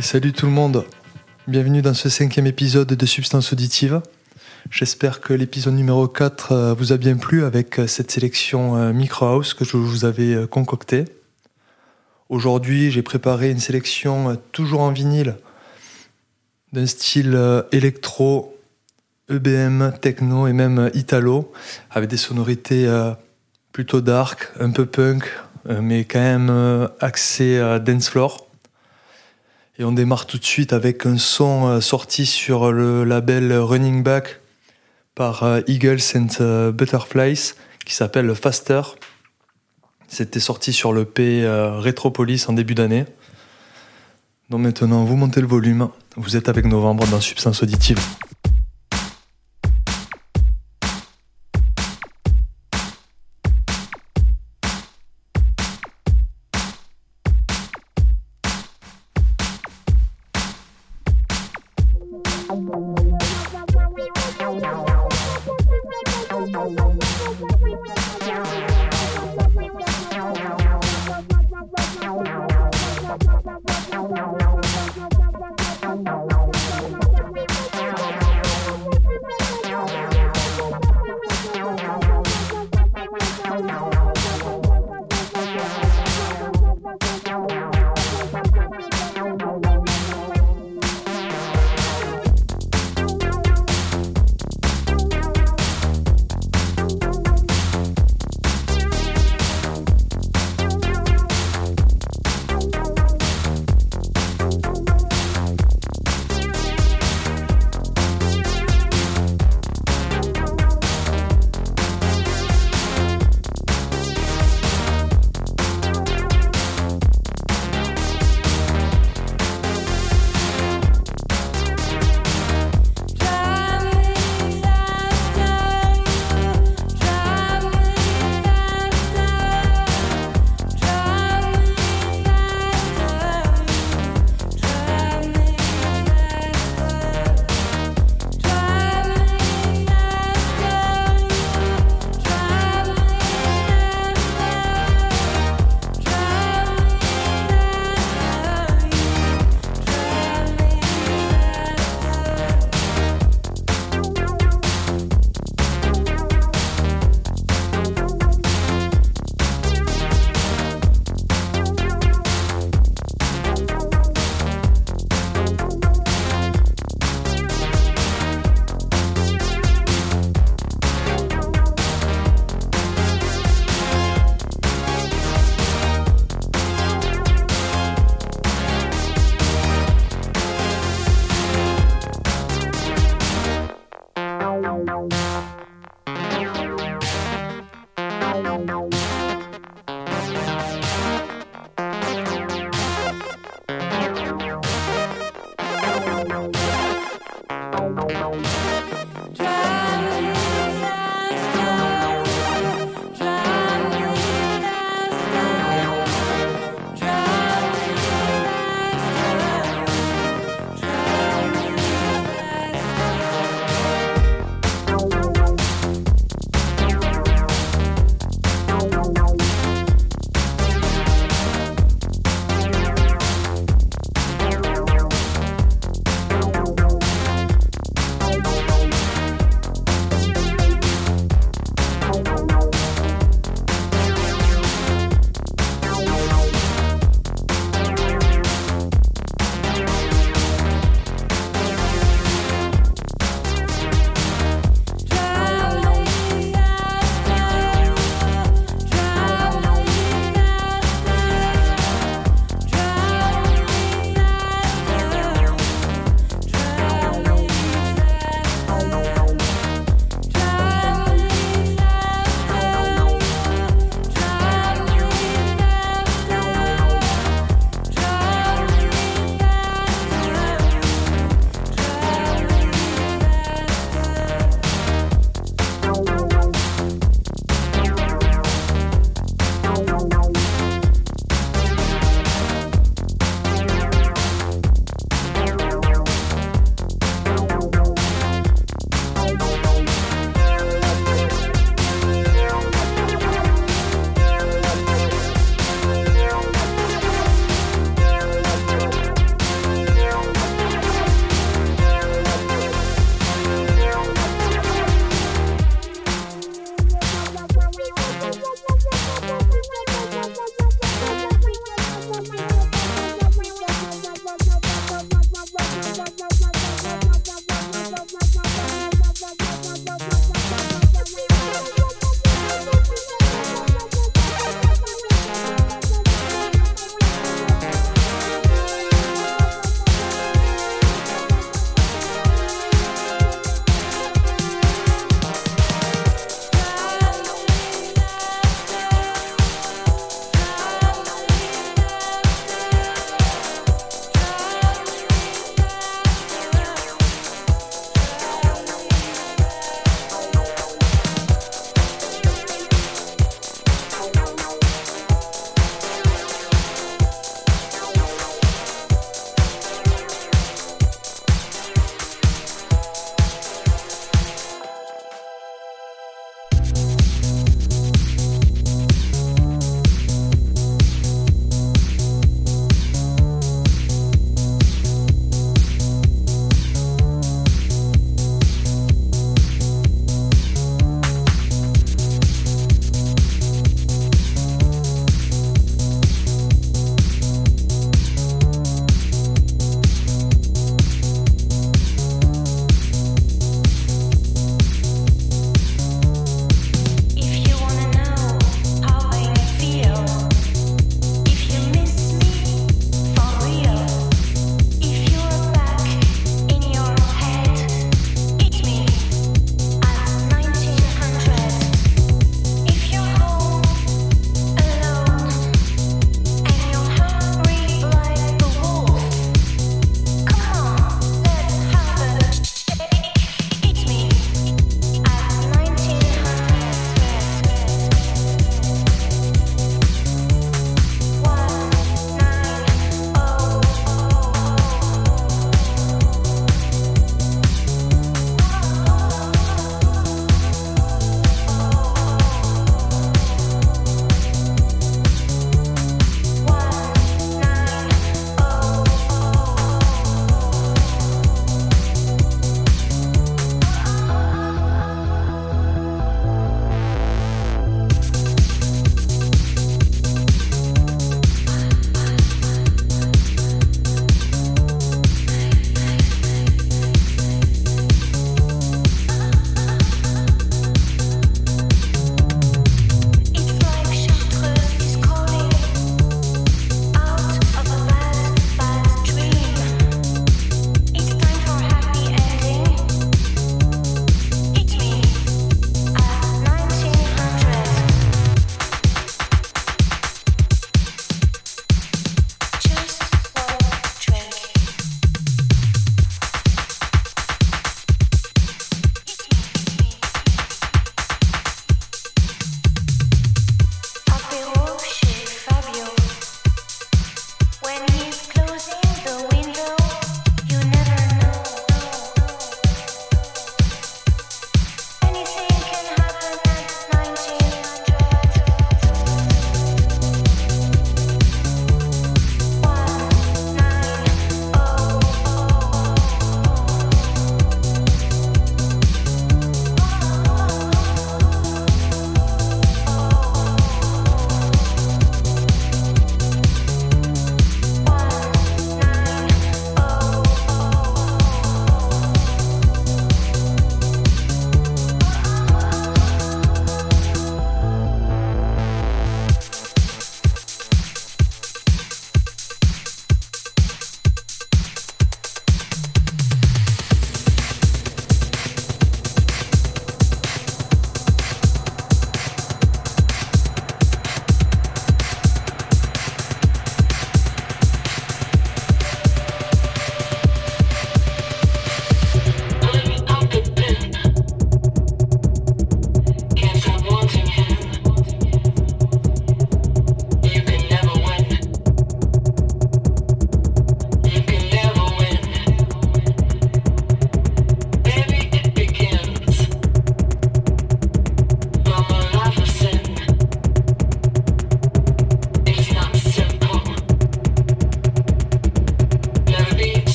Salut tout le monde, bienvenue dans ce cinquième épisode de Substance Auditive. J'espère que l'épisode numéro 4 euh, vous a bien plu avec euh, cette sélection euh, Micro House que je vous avais concoctée. Aujourd'hui, j'ai préparé une sélection toujours en vinyle d'un style électro, EBM, techno et même italo, avec des sonorités plutôt dark, un peu punk, mais quand même axé à dance floor. Et on démarre tout de suite avec un son sorti sur le label Running Back par euh, Eagles and euh, Butterflies qui s'appelle Faster. C'était sorti sur le P euh, Retropolis en début d'année. Donc maintenant, vous montez le volume. Vous êtes avec Novembre dans Substance Auditive.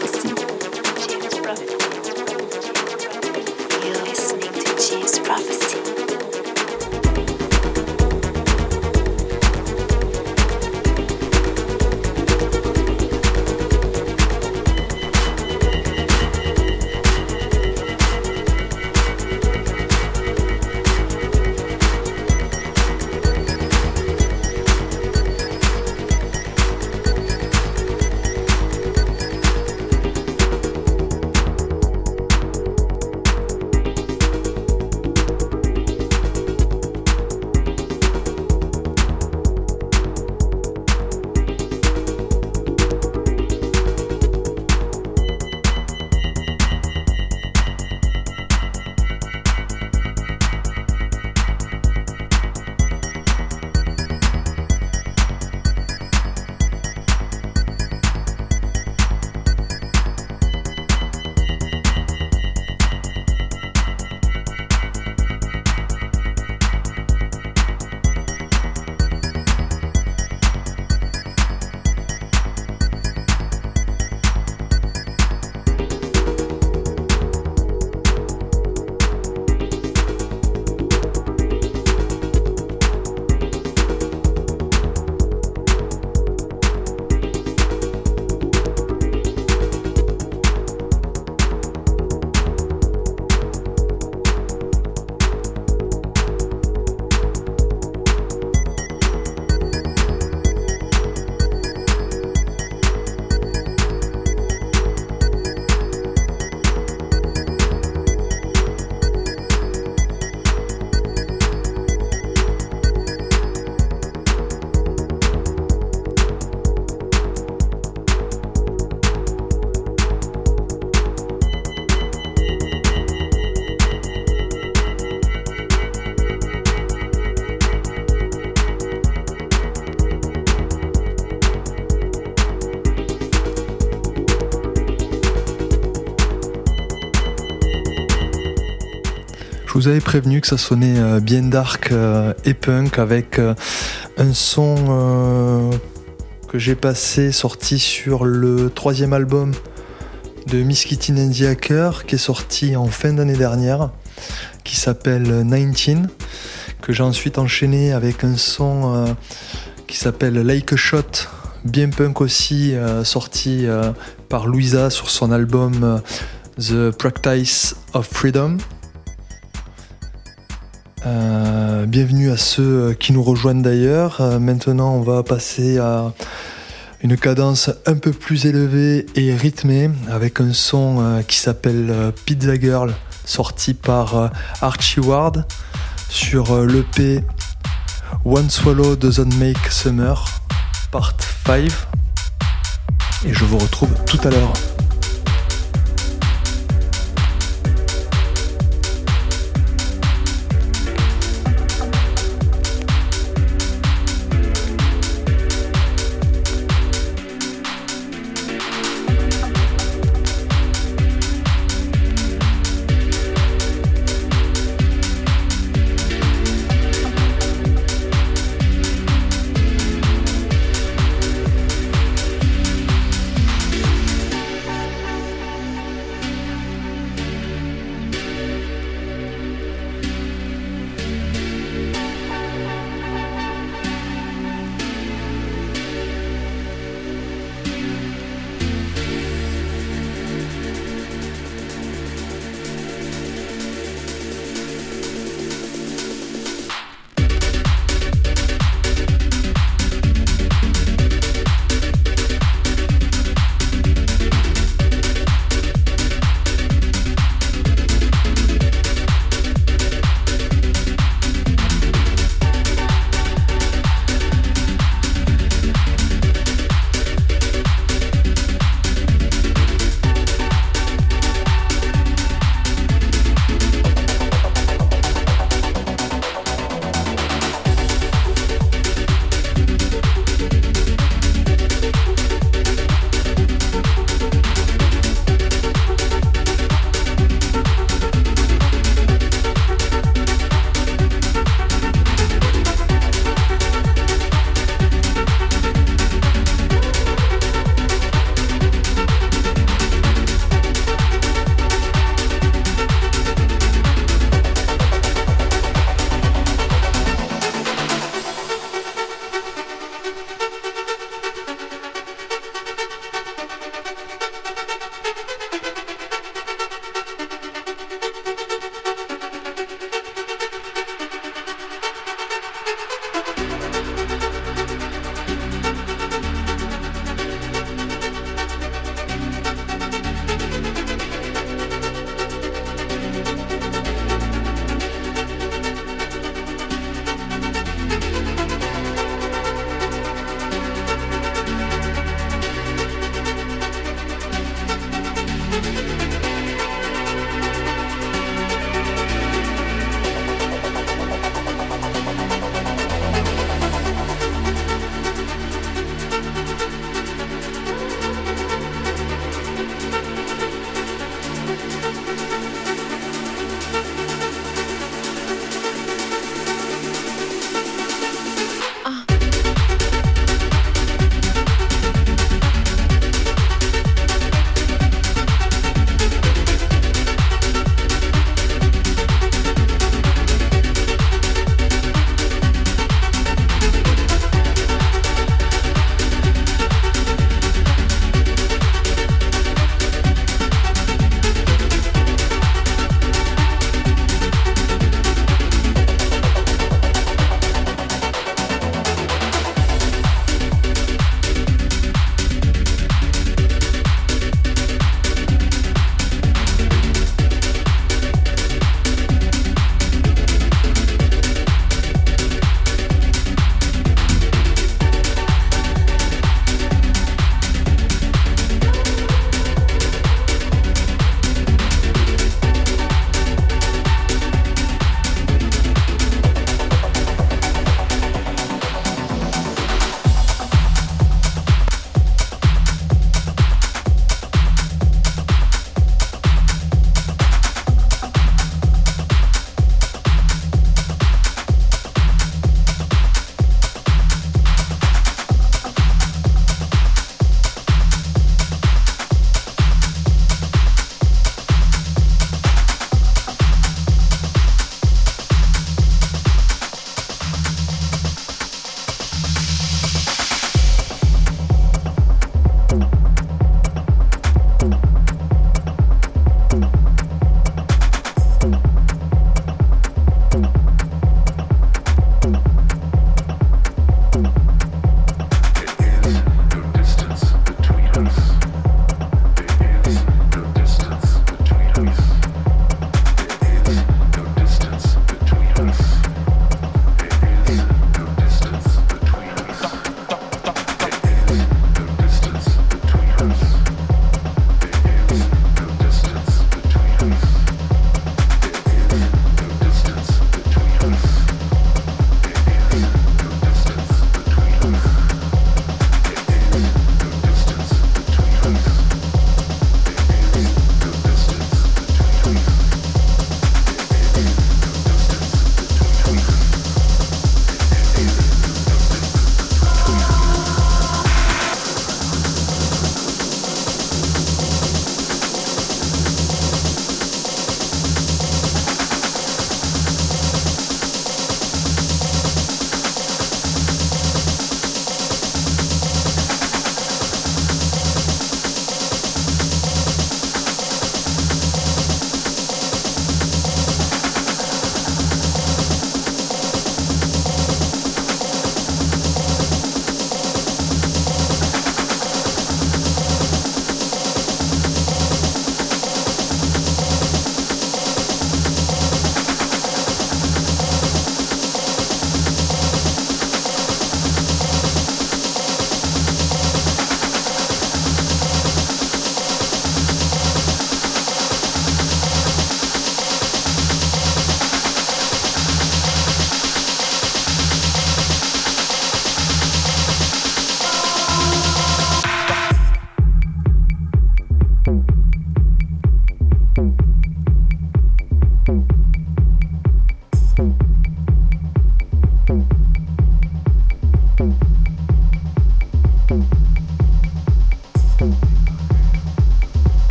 Sexy. Vous avais prévenu que ça sonnait bien dark et punk avec un son que j'ai passé sorti sur le troisième album de Miss Kitty Nandy qui est sorti en fin d'année dernière qui s'appelle 19 que j'ai ensuite enchaîné avec un son qui s'appelle Like a Shot bien punk aussi, euh, sorti euh, par Louisa sur son album euh, The Practice of Freedom. Bienvenue à ceux qui nous rejoignent d'ailleurs. maintenant, on va passer à une cadence un peu plus élevée et rythmée avec un son qui s'appelle Pizza Girl, sorti par Archie Ward sur l'EP One Swallow Doesn't Make Summer. Part 5. Et je vous retrouve tout à l'heure.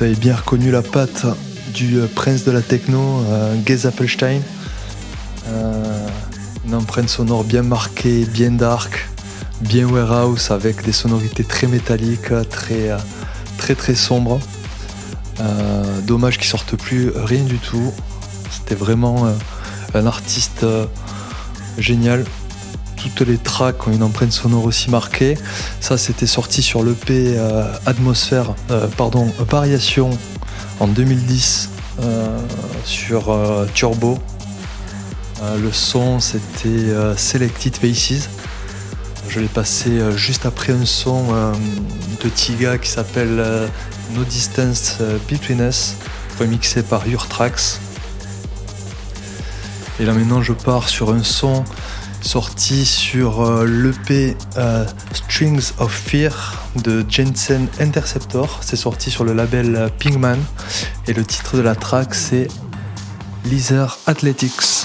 Vous avez bien reconnu la patte du euh, prince de la techno, euh, Geza Felstein. Euh, une empreinte sonore bien marquée, bien dark, bien warehouse avec des sonorités très métalliques, très très très sombres. dommage qu'il sorte plus rien du tout. C'était vraiment un artiste génial. Toutes les tracks ont une empreinte sonore aussi marquée. Ça, c'était sorti sur l'EP Atmosphère, pardon, Variation en 2010 euh, sur euh, Turbo. Euh, le son c'était Selected Faces. Je l'ai passé juste après un son de Tiga qui s'appelle No Distance Between Us, remixé par Your. Et là maintenant je pars sur un son sorti sur euh, l'EP euh, Strings of Fear de Jensen Interceptor. C'est sorti sur le label euh, Pingman et le titre de la track c'est Lizard Athletics.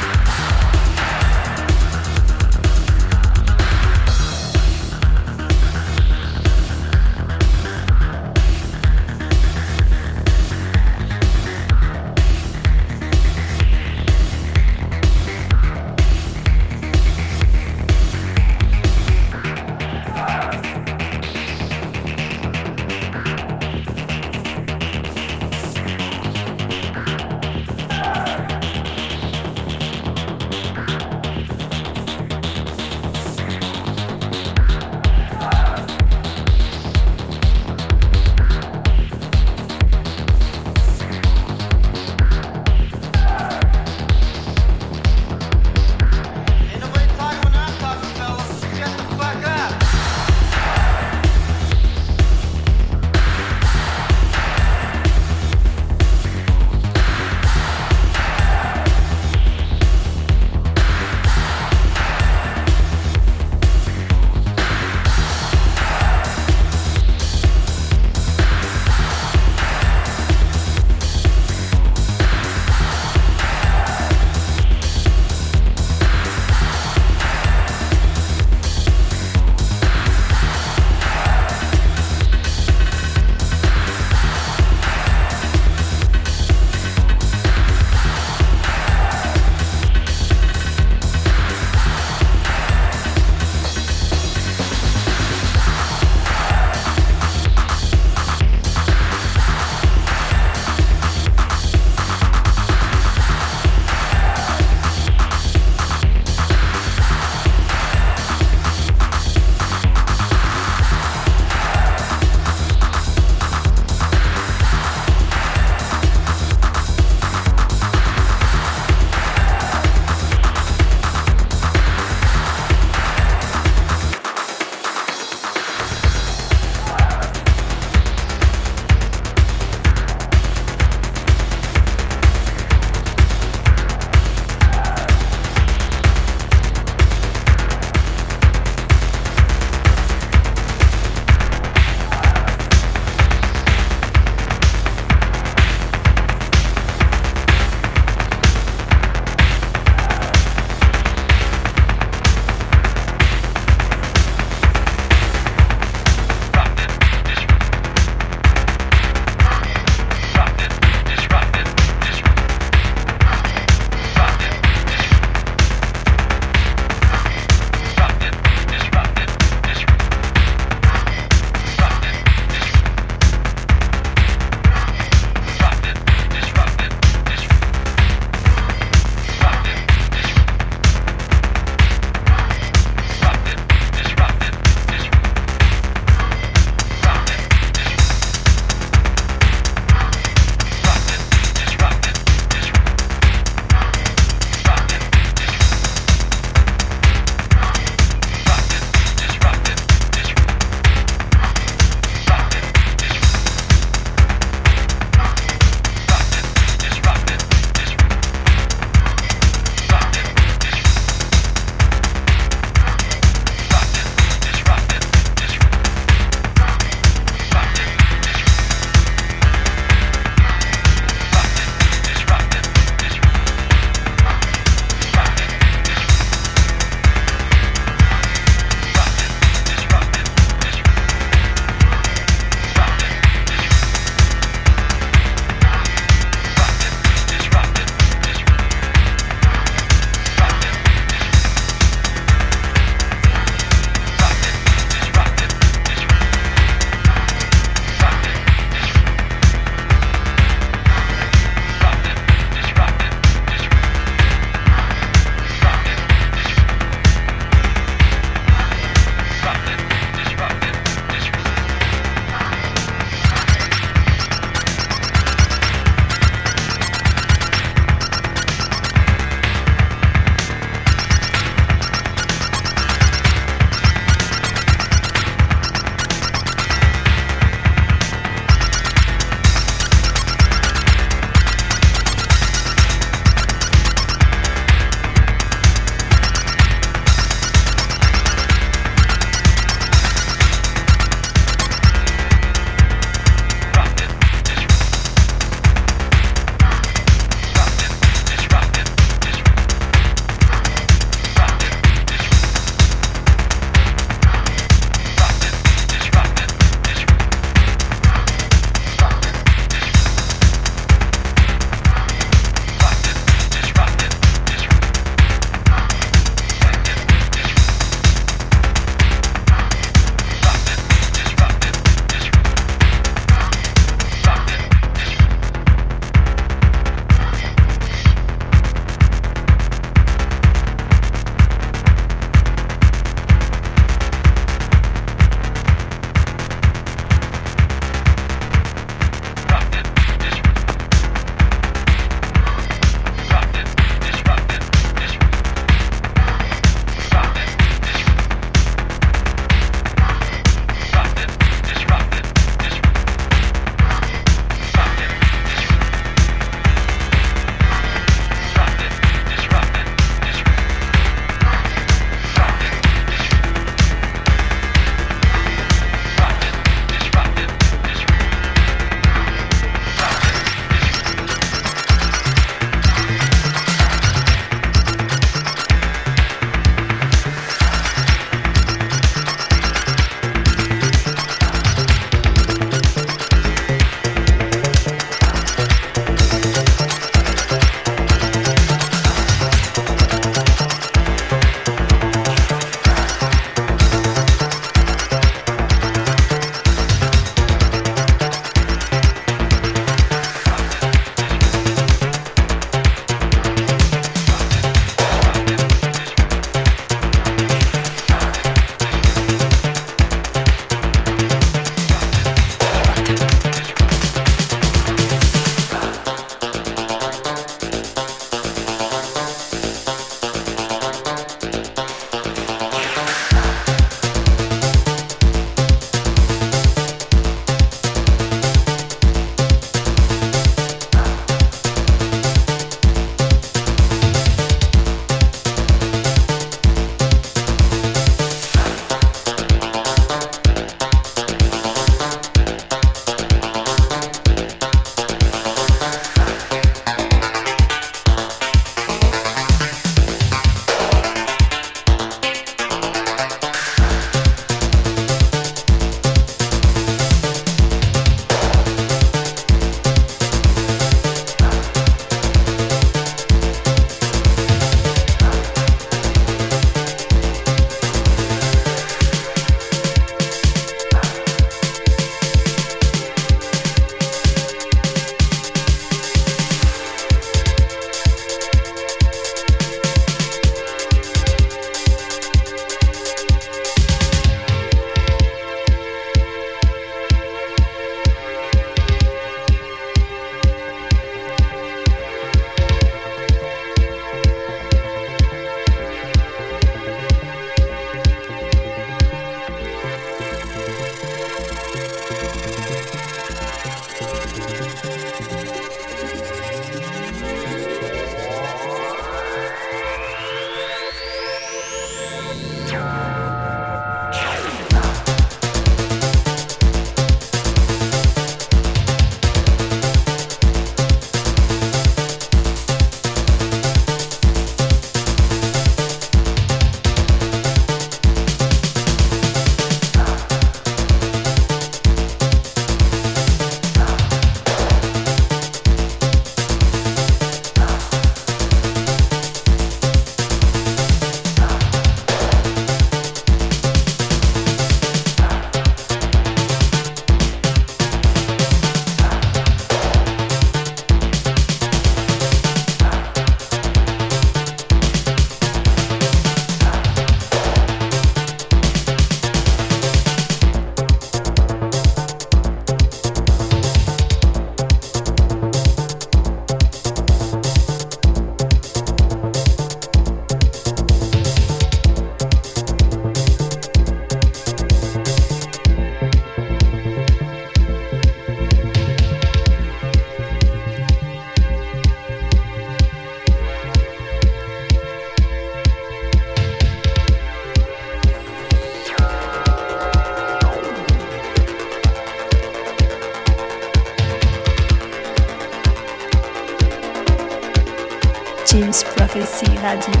Rádio.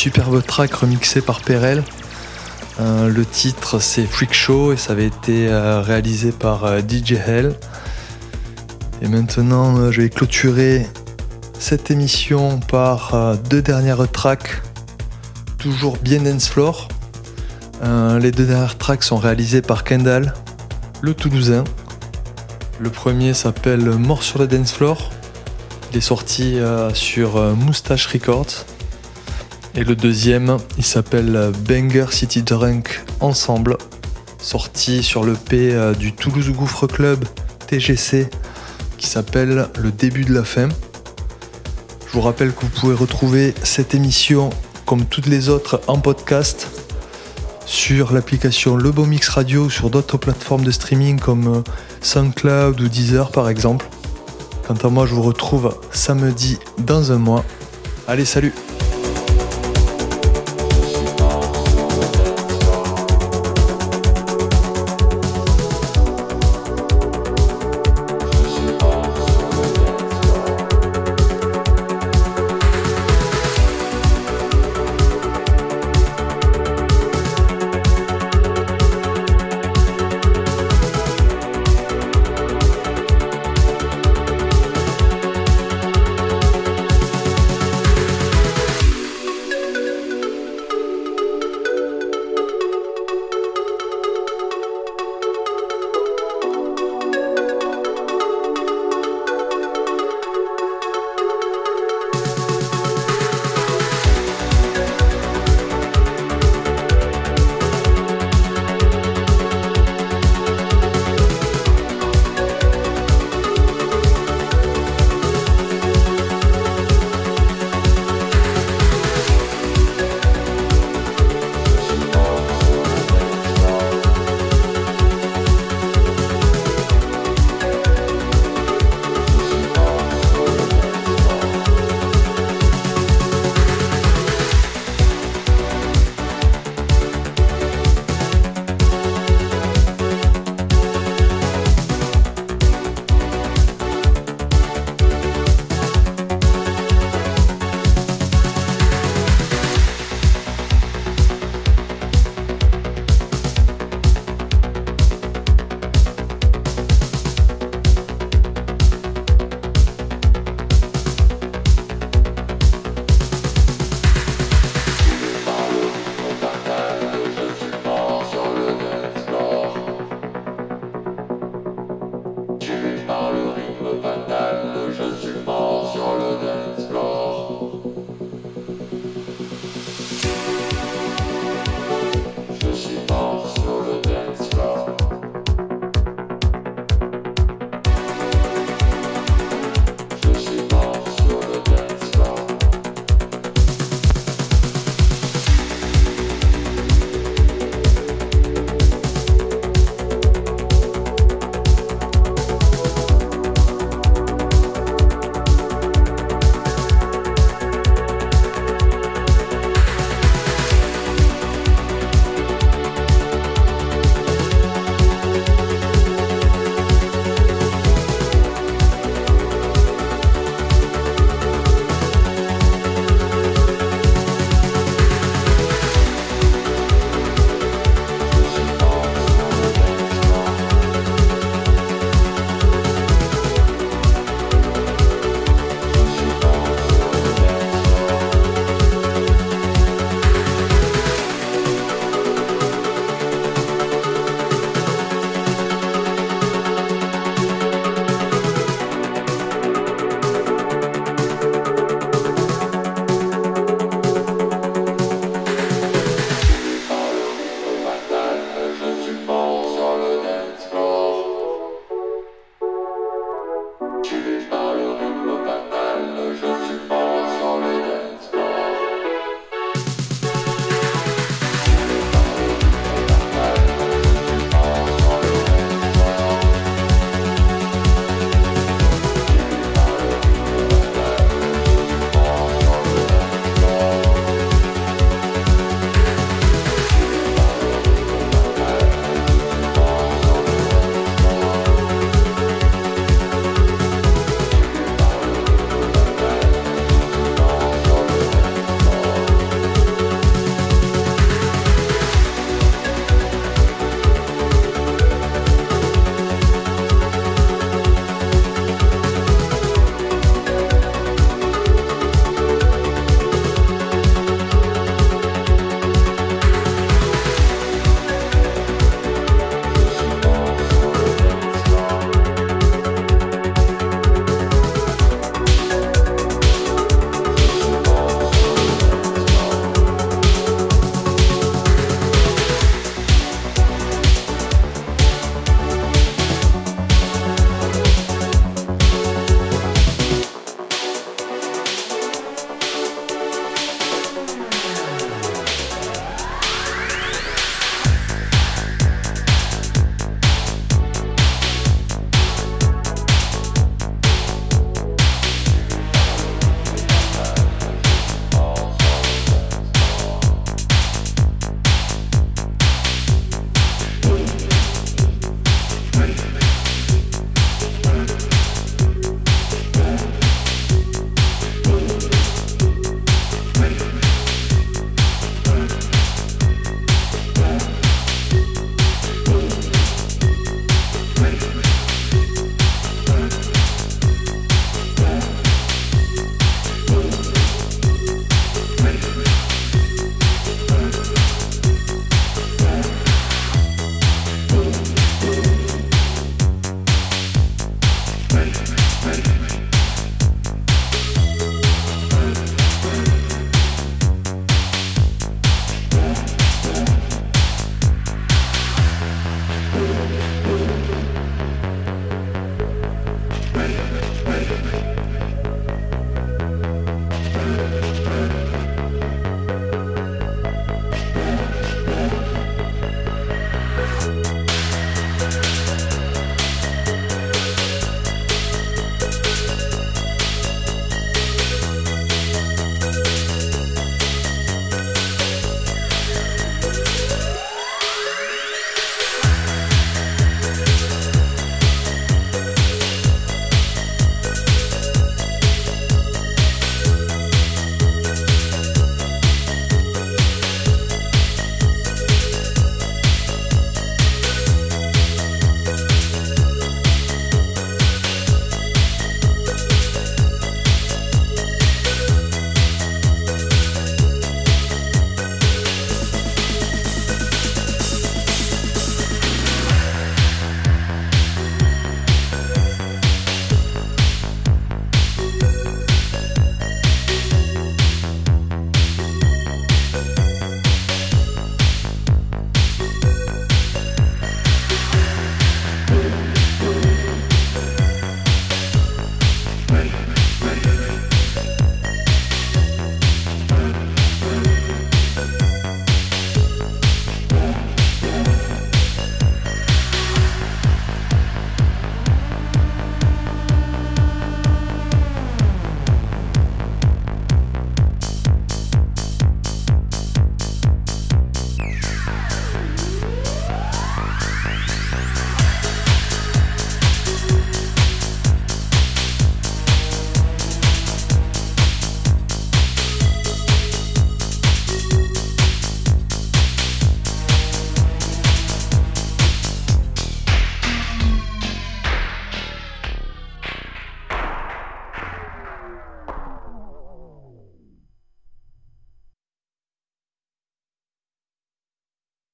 Superbe track remixé par Perel. Euh, le titre c'est Freak Show et ça avait été euh, réalisé par euh, DJ Hell. Et maintenant je vais clôturer cette émission par deux dernières tracks, toujours bien dance floor. Les deux dernières tracks sont réalisées par Kendall, le Toulousain. Le premier s'appelle Mort sur le dance floor. Il est sorti sur Moustache Records. Et le deuxième, il s'appelle Banger City Drunk Ensemble, sorti sur le P du Toulouse Gouffre Club TGC qui s'appelle Le début de la fin. Je vous rappelle que vous pouvez retrouver cette émission comme toutes les autres en podcast sur l'application Le Beau Mix Radio sur d'autres plateformes de streaming comme euh, SoundCloud ou Deezer par exemple. Quant à moi, je vous retrouve samedi dans un mois. Allez, salut